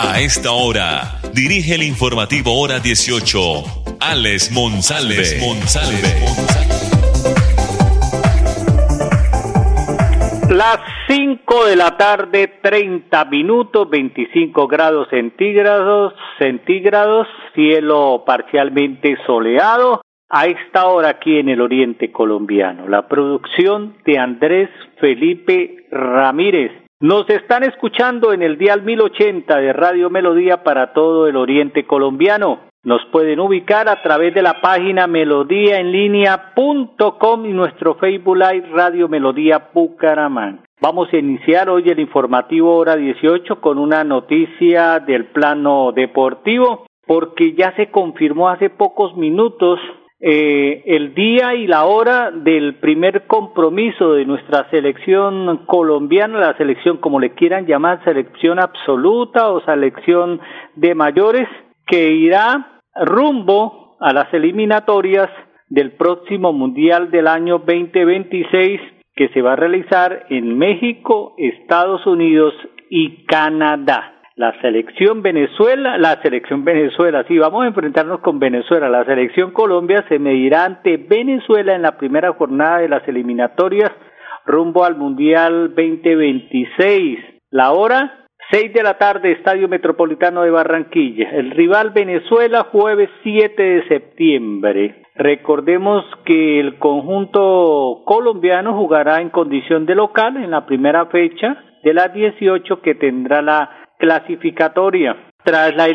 A esta hora, dirige el informativo Hora 18, Alex Monsalve. Las 5 de la tarde, 30 minutos, 25 grados centígrados, centígrados, cielo parcialmente soleado. A esta hora aquí en el oriente colombiano, la producción de Andrés Felipe Ramírez nos están escuchando en el dial 1080 de Radio Melodía para todo el oriente colombiano. Nos pueden ubicar a través de la página melodíaenlínea.com y nuestro Facebook Live Radio Melodía Bucaramanga. Vamos a iniciar hoy el informativo hora 18 con una noticia del plano deportivo porque ya se confirmó hace pocos minutos eh, el día y la hora del primer compromiso de nuestra selección colombiana, la selección como le quieran llamar, selección absoluta o selección de mayores, que irá rumbo a las eliminatorias del próximo Mundial del año 2026 que se va a realizar en México, Estados Unidos y Canadá la selección Venezuela, la selección Venezuela, sí, vamos a enfrentarnos con Venezuela. La selección Colombia se medirá ante Venezuela en la primera jornada de las eliminatorias rumbo al Mundial 2026. La hora, 6 de la tarde, Estadio Metropolitano de Barranquilla. El rival Venezuela, jueves 7 de septiembre. Recordemos que el conjunto colombiano jugará en condición de local en la primera fecha de las 18 que tendrá la clasificatoria. Tras la,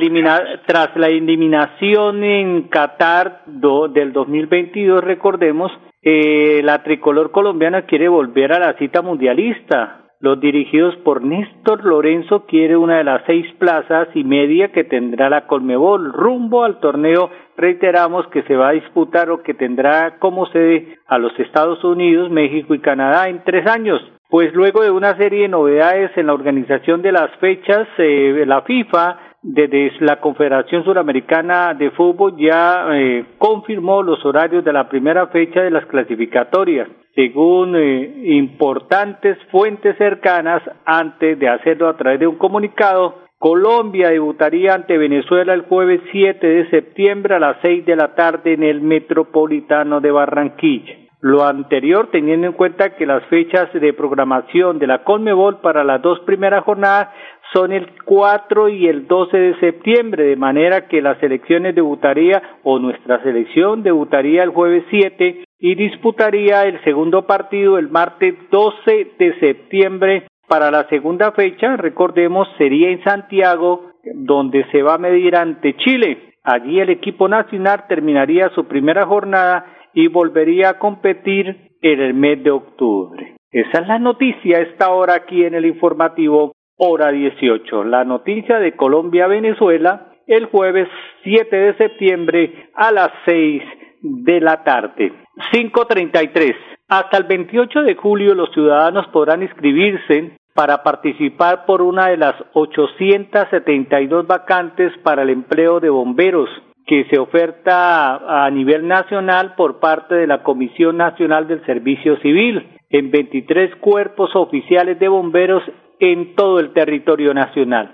tras la eliminación en Qatar del 2022, recordemos, eh, la tricolor colombiana quiere volver a la cita mundialista. Los dirigidos por Néstor Lorenzo quiere una de las seis plazas y media que tendrá la Colmebol rumbo al torneo, reiteramos que se va a disputar o que tendrá como sede a los Estados Unidos, México y Canadá en tres años pues luego de una serie de novedades en la organización de las fechas, eh, la FIFA desde la Confederación Suramericana de Fútbol ya eh, confirmó los horarios de la primera fecha de las clasificatorias, según eh, importantes fuentes cercanas antes de hacerlo a través de un comunicado. Colombia debutaría ante Venezuela el jueves 7 de septiembre a las 6 de la tarde en el Metropolitano de Barranquilla. Lo anterior teniendo en cuenta que las fechas de programación de la Conmebol para las dos primeras jornadas son el 4 y el 12 de septiembre, de manera que las selecciones debutaría o nuestra selección debutaría el jueves 7 y disputaría el segundo partido el martes 12 de septiembre para la segunda fecha, recordemos, sería en Santiago, donde se va a medir ante Chile. Allí el equipo nacional terminaría su primera jornada y volvería a competir en el mes de octubre. Esa es la noticia esta hora aquí en el informativo hora 18. La noticia de Colombia-Venezuela el jueves 7 de septiembre a las 6 de la tarde. 5.33. Hasta el 28 de julio los ciudadanos podrán inscribirse para participar por una de las 872 vacantes para el empleo de bomberos que se oferta a nivel nacional por parte de la Comisión Nacional del Servicio Civil en 23 cuerpos oficiales de bomberos en todo el territorio nacional.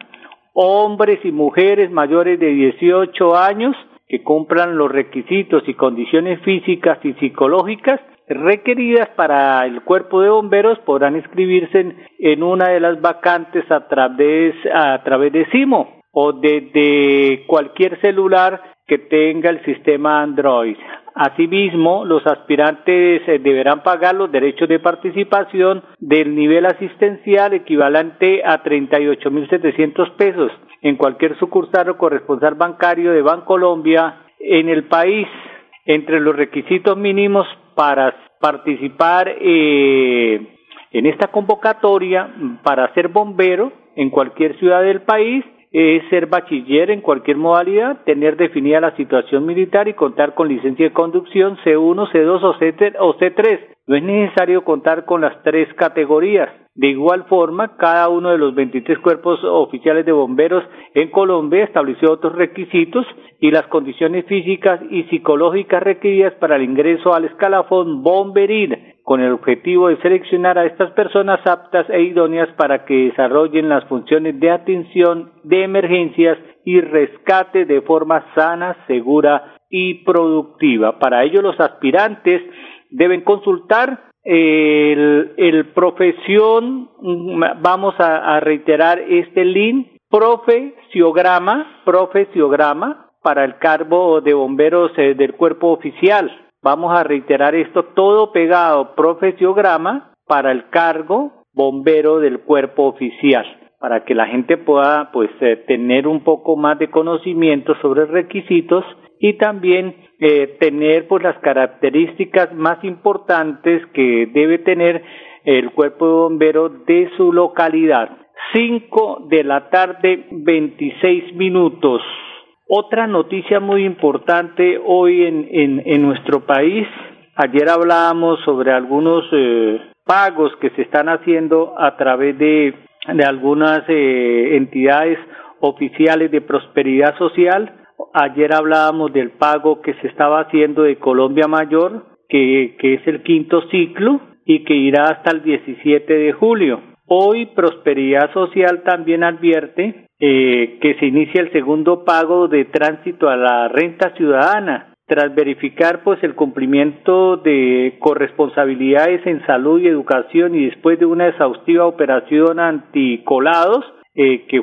Hombres y mujeres mayores de 18 años que cumplan los requisitos y condiciones físicas y psicológicas requeridas para el cuerpo de bomberos podrán inscribirse en, una de las vacantes a través, a través de CIMO o desde cualquier celular que tenga el sistema Android. Asimismo, los aspirantes eh, deberán pagar los derechos de participación del nivel asistencial equivalente a 38.700 pesos en cualquier sucursal o corresponsal bancario de Bancolombia en el país. Entre los requisitos mínimos para participar eh, en esta convocatoria para ser bombero en cualquier ciudad del país es ser bachiller en cualquier modalidad, tener definida la situación militar y contar con licencia de conducción C1, C2 o C3. No es necesario contar con las tres categorías. De igual forma, cada uno de los 23 cuerpos oficiales de bomberos en Colombia estableció otros requisitos y las condiciones físicas y psicológicas requeridas para el ingreso al escalafón bomberil, con el objetivo de seleccionar a estas personas aptas e idóneas para que desarrollen las funciones de atención de emergencias y rescate de forma sana, segura y productiva. Para ello, los aspirantes deben consultar el, profesión, vamos a, reiterar este link, profesiograma, profesiograma para el cargo de bomberos eh, del cuerpo oficial. Vamos a reiterar esto todo pegado, profesiograma para el cargo bombero del cuerpo oficial para que la gente pueda pues eh, tener un poco más de conocimiento sobre requisitos y también eh, tener pues las características más importantes que debe tener el cuerpo de bomberos de su localidad. 5 de la tarde, 26 minutos. Otra noticia muy importante hoy en, en, en nuestro país. Ayer hablábamos sobre algunos eh, pagos que se están haciendo a través de, de algunas eh, entidades oficiales de prosperidad social Ayer hablábamos del pago que se estaba haciendo de Colombia Mayor, que, que es el quinto ciclo y que irá hasta el 17 de julio. Hoy Prosperidad Social también advierte eh, que se inicia el segundo pago de tránsito a la renta ciudadana tras verificar pues el cumplimiento de corresponsabilidades en salud y educación y después de una exhaustiva operación anticolados eh, que,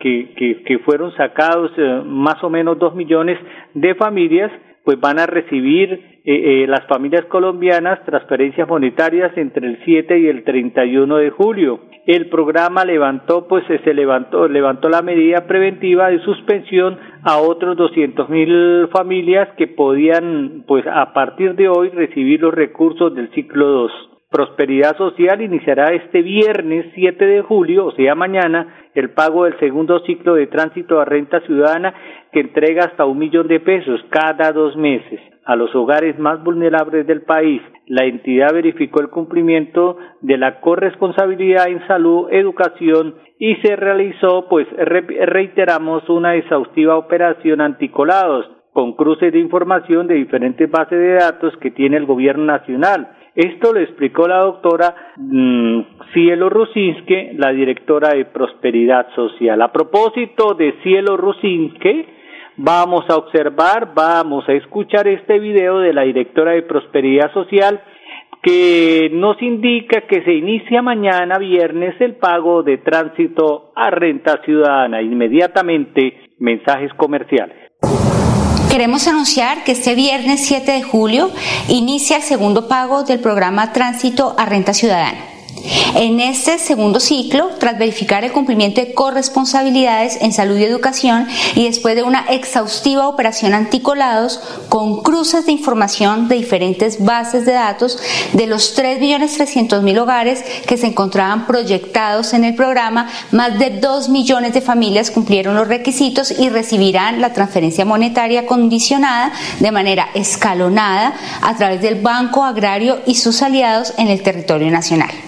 que, que, fueron sacados eh, más o menos dos millones de familias, pues van a recibir eh, eh, las familias colombianas transferencias monetarias entre el 7 y el 31 de julio. El programa levantó, pues se levantó, levantó la medida preventiva de suspensión a otros 200 mil familias que podían, pues a partir de hoy, recibir los recursos del ciclo 2. Prosperidad Social iniciará este viernes 7 de julio, o sea mañana, el pago del segundo ciclo de tránsito a renta ciudadana que entrega hasta un millón de pesos cada dos meses a los hogares más vulnerables del país. La entidad verificó el cumplimiento de la corresponsabilidad en salud, educación y se realizó, pues reiteramos, una exhaustiva operación anticolados con cruces de información de diferentes bases de datos que tiene el gobierno nacional esto lo explicó la doctora mm, Cielo Rusinske, la directora de Prosperidad Social. A propósito de Cielo Rusinske, vamos a observar, vamos a escuchar este video de la directora de Prosperidad Social que nos indica que se inicia mañana viernes el pago de tránsito a renta ciudadana. Inmediatamente, mensajes comerciales. Queremos anunciar que este viernes 7 de julio inicia el segundo pago del programa Tránsito a Renta Ciudadana. En este segundo ciclo, tras verificar el cumplimiento de corresponsabilidades en salud y educación y después de una exhaustiva operación anticolados con cruces de información de diferentes bases de datos de los 3.300.000 hogares que se encontraban proyectados en el programa, más de 2 millones de familias cumplieron los requisitos y recibirán la transferencia monetaria condicionada de manera escalonada a través del Banco Agrario y sus aliados en el territorio nacional.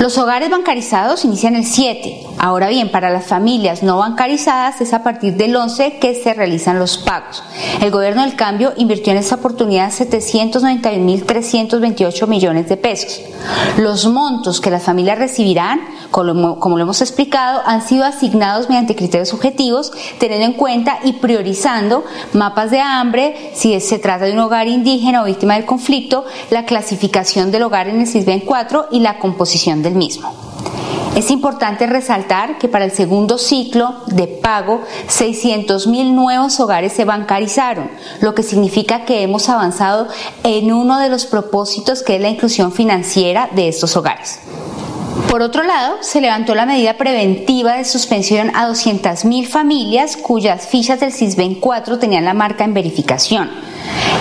Los hogares bancarizados inician el 7. Ahora bien, para las familias no bancarizadas es a partir del 11 que se realizan los pagos. El gobierno del cambio invirtió en esta oportunidad 791.328 millones de pesos. Los montos que las familias recibirán, como, como lo hemos explicado, han sido asignados mediante criterios objetivos, teniendo en cuenta y priorizando mapas de hambre, si se trata de un hogar indígena o víctima del conflicto, la clasificación del hogar en el CISBEN 4 y la composición del mismo. Es importante resaltar que para el segundo ciclo de pago, 600.000 nuevos hogares se bancarizaron, lo que significa que hemos avanzado en uno de los propósitos que es la inclusión financiera de estos hogares. Por otro lado, se levantó la medida preventiva de suspensión a 200.000 familias cuyas fichas del CISBEN 4 tenían la marca en verificación.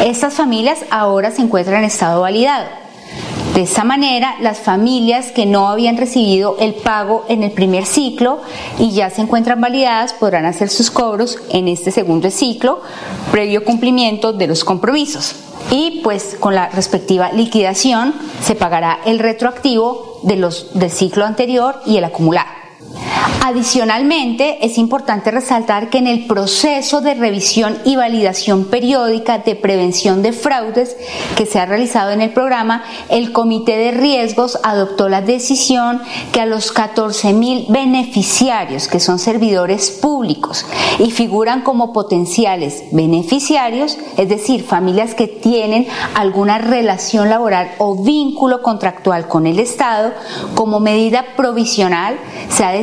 Estas familias ahora se encuentran en estado validado. De esta manera, las familias que no habían recibido el pago en el primer ciclo y ya se encuentran validadas podrán hacer sus cobros en este segundo ciclo, previo cumplimiento de los compromisos. Y pues con la respectiva liquidación se pagará el retroactivo de los, del ciclo anterior y el acumulado. Adicionalmente, es importante resaltar que en el proceso de revisión y validación periódica de prevención de fraudes que se ha realizado en el programa, el Comité de Riesgos adoptó la decisión que a los 14 mil beneficiarios, que son servidores públicos y figuran como potenciales beneficiarios, es decir, familias que tienen alguna relación laboral o vínculo contractual con el Estado, como medida provisional se ha decidido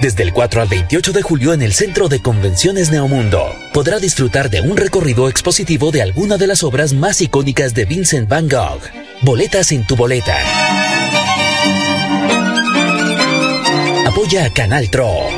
Desde el 4 al 28 de julio en el Centro de Convenciones Neomundo, podrá disfrutar de un recorrido expositivo de alguna de las obras más icónicas de Vincent Van Gogh. Boletas en tu boleta. Apoya a Canal Tro.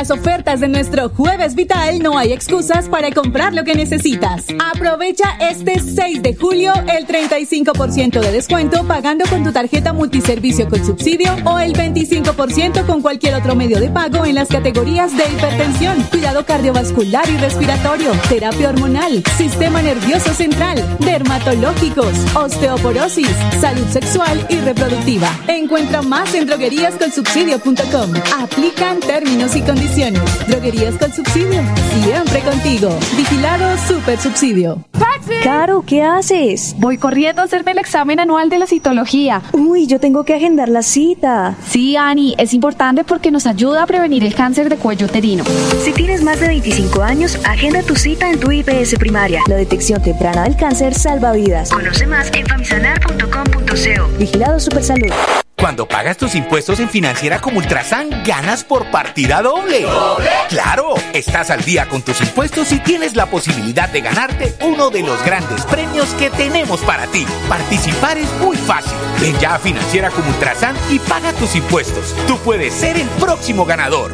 las ofertas de nuestro Jueves Vital no hay excusas para comprar lo que necesitas. Aprovecha este 6 de julio el 35% de descuento pagando con tu tarjeta multiservicio con subsidio o el 25% con cualquier otro medio de pago en las categorías de hipertensión, cuidado cardiovascular y respiratorio, terapia hormonal, sistema nervioso central, dermatológicos, osteoporosis, salud sexual y reproductiva. Encuentra más en drogueríascolsubsidio.com. Aplican términos y condiciones Droguerías con subsidio. Siempre contigo. Vigilado Super Subsidio. Caro, ¿qué haces? Voy corriendo a hacerme el examen anual de la citología. Uy, yo tengo que agendar la cita. Sí, Ani, es importante porque nos ayuda a prevenir el cáncer de cuello uterino. Si tienes más de 25 años, agenda tu cita en tu IPS primaria. La detección temprana del cáncer salva vidas. Conoce más en famisanar.com.co. Vigilado Supersalud. Cuando pagas tus impuestos en Financiera como Ultrasan, ganas por partida doble. ¿Doble? ¡Claro! Estás al día con tus impuestos y tienes la posibilidad de ganarte uno de los grandes premios que tenemos para ti. Participar es muy fácil. Ven ya a Financiera como Ultrasan y paga tus impuestos. Tú puedes ser el próximo ganador.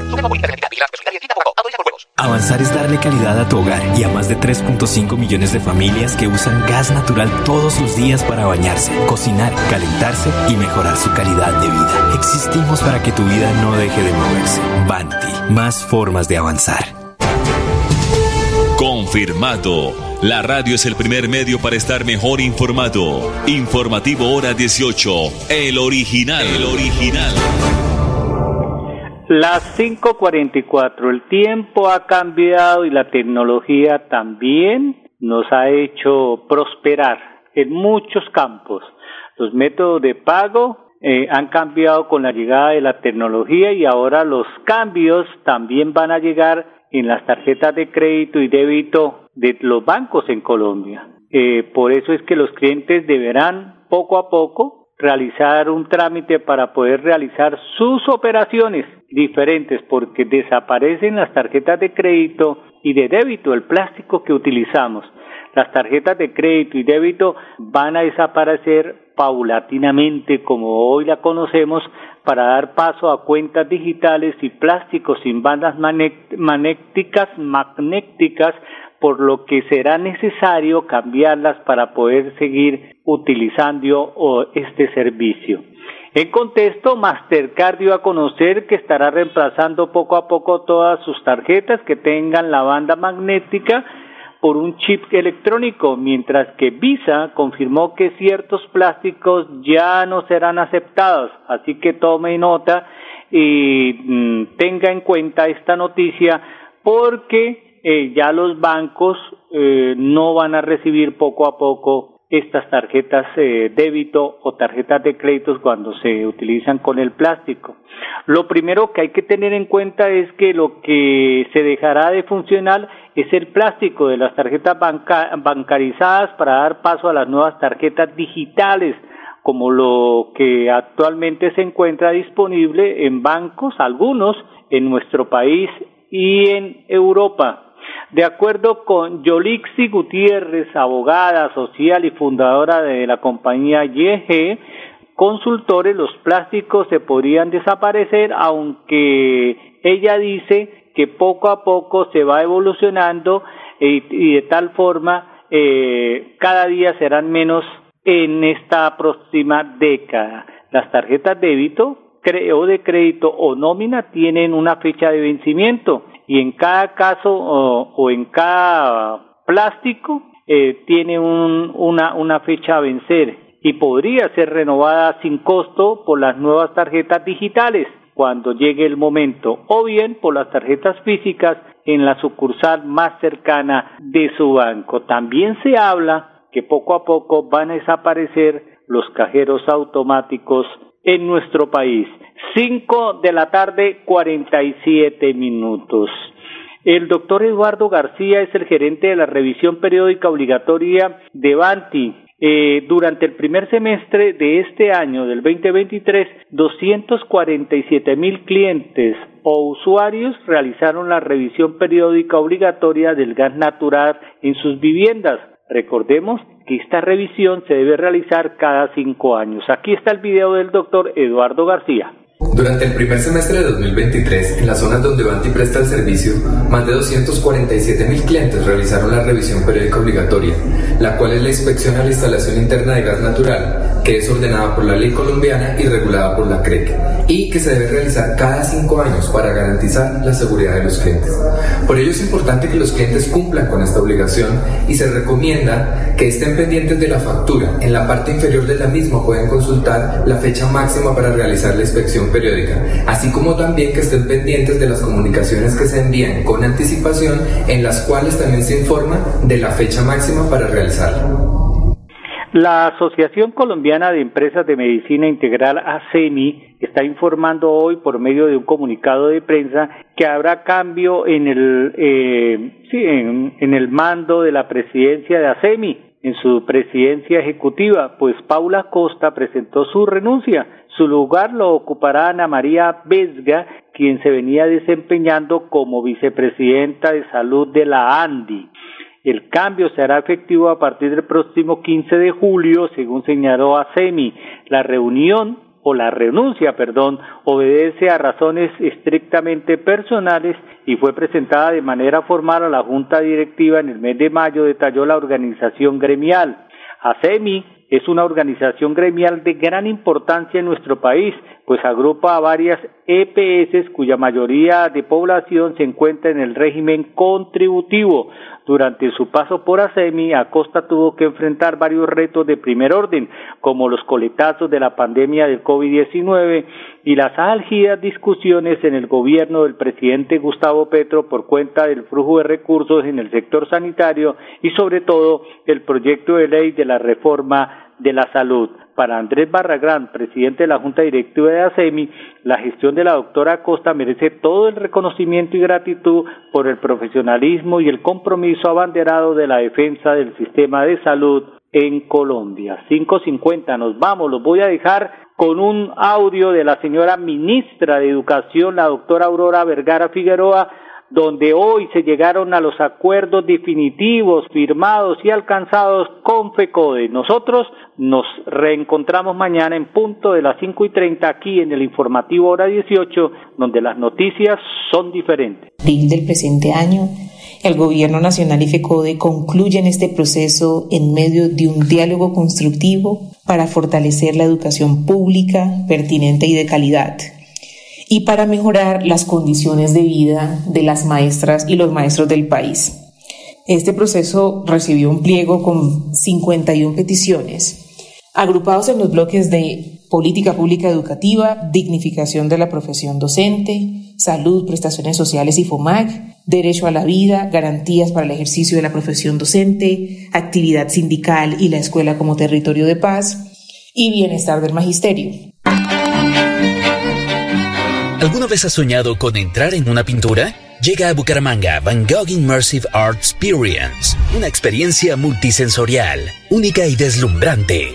Avanzar es darle calidad a tu hogar y a más de 3.5 millones de familias que usan gas natural todos los días para bañarse, cocinar, calentarse y mejorar su calidad de vida. Existimos para que tu vida no deje de moverse. Banti, más formas de avanzar. Confirmado. La radio es el primer medio para estar mejor informado. Informativo Hora 18. El original. El original. Las 5.44. El tiempo ha cambiado y la tecnología también nos ha hecho prosperar en muchos campos. Los métodos de pago eh, han cambiado con la llegada de la tecnología y ahora los cambios también van a llegar en las tarjetas de crédito y débito de los bancos en Colombia. Eh, por eso es que los clientes deberán poco a poco realizar un trámite para poder realizar sus operaciones diferentes porque desaparecen las tarjetas de crédito y de débito, el plástico que utilizamos. Las tarjetas de crédito y débito van a desaparecer paulatinamente como hoy la conocemos para dar paso a cuentas digitales y plásticos sin bandas magnéticas, magnéticas por lo que será necesario cambiarlas para poder seguir utilizando este servicio. En contexto, Mastercard dio a conocer que estará reemplazando poco a poco todas sus tarjetas que tengan la banda magnética por un chip electrónico, mientras que Visa confirmó que ciertos plásticos ya no serán aceptados. Así que tome nota y mm, tenga en cuenta esta noticia porque eh, ya los bancos eh, no van a recibir poco a poco estas tarjetas eh, débito o tarjetas de créditos cuando se utilizan con el plástico. Lo primero que hay que tener en cuenta es que lo que se dejará de funcionar es el plástico de las tarjetas bancarizadas para dar paso a las nuevas tarjetas digitales como lo que actualmente se encuentra disponible en bancos, algunos en nuestro país y en Europa. De acuerdo con Yolixi Gutiérrez, abogada social y fundadora de la compañía YG, consultores, los plásticos se podrían desaparecer, aunque ella dice que poco a poco se va evolucionando y, de tal forma eh, cada día serán menos en esta próxima década. Las tarjetas débito o de crédito o nómina tienen una fecha de vencimiento y en cada caso o, en cada plástico eh, tiene un, una, una fecha a vencer y podría ser renovada sin costo por las nuevas tarjetas digitales cuando llegue el momento o bien por las tarjetas físicas en la sucursal más cercana de su banco. También se habla que poco a poco van a desaparecer los cajeros automáticos en nuestro país. Cinco de la tarde, cuarenta y siete minutos. El doctor Eduardo García es el gerente de la revisión periódica obligatoria de Banti. Eh, durante el primer semestre de este año, del 2023, 247 mil clientes o usuarios realizaron la revisión periódica obligatoria del gas natural en sus viviendas. Recordemos que esta revisión se debe realizar cada cinco años. Aquí está el video del doctor Eduardo García. Durante el primer semestre de 2023, en las zonas donde Banti presta el servicio, más de 247 mil clientes realizaron la revisión periódica obligatoria, la cual es la inspección a la instalación interna de gas natural, que es ordenada por la ley colombiana y regulada por la CREC, y que se debe realizar cada cinco años para garantizar la seguridad de los clientes. Por ello es importante que los clientes cumplan con esta obligación y se recomienda que estén pendientes de la factura. En la parte inferior de la misma pueden consultar la fecha máxima para realizar la inspección periódica, así como también que estén pendientes de las comunicaciones que se envían con anticipación en las cuales también se informa de la fecha máxima para realizarla. La Asociación Colombiana de Empresas de Medicina Integral ASEMI está informando hoy por medio de un comunicado de prensa que habrá cambio en el eh, sí, en, el mando de la presidencia de ASEMI en su presidencia ejecutiva, pues Paula Costa presentó su renuncia su lugar lo ocupará Ana María Vesga, quien se venía desempeñando como vicepresidenta de salud de la ANDI. El cambio será efectivo a partir del próximo 15 de julio, según señaló ASEMI. La reunión o la renuncia, perdón, obedece a razones estrictamente personales y fue presentada de manera formal a la Junta Directiva en el mes de mayo, detalló la organización gremial. ASEMI es una organización gremial de gran importancia en nuestro país, pues agrupa a varias EPS cuya mayoría de población se encuentra en el régimen contributivo. Durante su paso por ASEMI, Acosta tuvo que enfrentar varios retos de primer orden, como los coletazos de la pandemia del COVID-19 y las álgidas discusiones en el gobierno del presidente Gustavo Petro por cuenta del flujo de recursos en el sector sanitario y sobre todo el proyecto de ley de la reforma de la salud. Para Andrés Barragán, presidente de la Junta Directiva de ASEMI, la gestión de la doctora Acosta merece todo el reconocimiento y gratitud por el profesionalismo y el compromiso abanderado de la defensa del sistema de salud en Colombia. 5.50, nos vamos, los voy a dejar con un audio de la señora ministra de Educación, la doctora Aurora Vergara Figueroa, donde hoy se llegaron a los acuerdos definitivos firmados y alcanzados con FECODE. Nosotros nos reencontramos mañana en punto de las cinco y treinta aquí en el informativo hora 18, donde las noticias son diferentes. del presente año El Gobierno Nacional y FECODE concluyen este proceso en medio de un diálogo constructivo para fortalecer la educación pública, pertinente y de calidad, y para mejorar las condiciones de vida de las maestras y los maestros del país. Este proceso recibió un pliego con 51 peticiones, agrupados en los bloques de política pública educativa, dignificación de la profesión docente, salud, prestaciones sociales y FOMAC, derecho a la vida, garantías para el ejercicio de la profesión docente, actividad sindical y la escuela como territorio de paz, y bienestar del magisterio. ¿Alguna vez has soñado con entrar en una pintura? Llega a Bucaramanga Van Gogh Immersive Art Experience, una experiencia multisensorial, única y deslumbrante.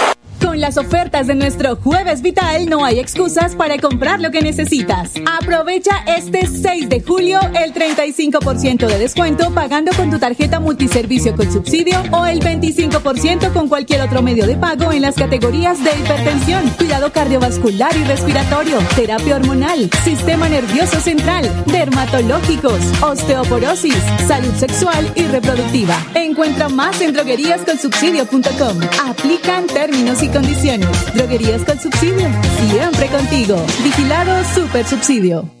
Con las ofertas de nuestro Jueves Vital no hay excusas para comprar lo que necesitas. Aprovecha este 6 de julio el 35% de descuento pagando con tu tarjeta multiservicio con subsidio o el 25% con cualquier otro medio de pago en las categorías de hipertensión, cuidado cardiovascular y respiratorio, terapia hormonal, sistema nervioso central, dermatológicos, osteoporosis, salud sexual y reproductiva. Encuentra más en drogueríasconsubsidio.com. Aplican términos y condiciones. Droguerías con subsidio. Siempre contigo. Vigilado Super Subsidio.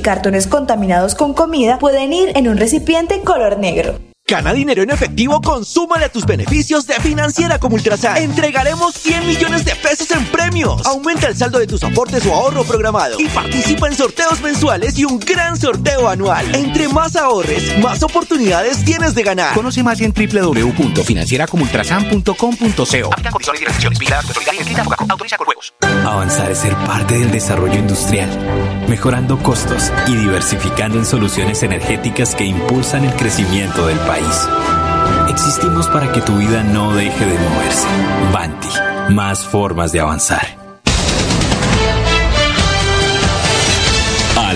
cartones contaminados con comida pueden ir en un recipiente color negro. Gana dinero en efectivo, consúmale a tus beneficios de Financiera como Ultrasan. Entregaremos 100 millones de pesos en premios. Aumenta el saldo de tus aportes o ahorro programado y participa en sorteos mensuales y un gran sorteo anual. Entre más ahorres, más oportunidades tienes de ganar. Conoce más en www.financieracomultrasan.com.co. Avanzar es ser parte del desarrollo industrial, mejorando costos y diversificando en soluciones energéticas que impulsan el crecimiento del país. Existimos para que tu vida no deje de moverse. Banti, más formas de avanzar.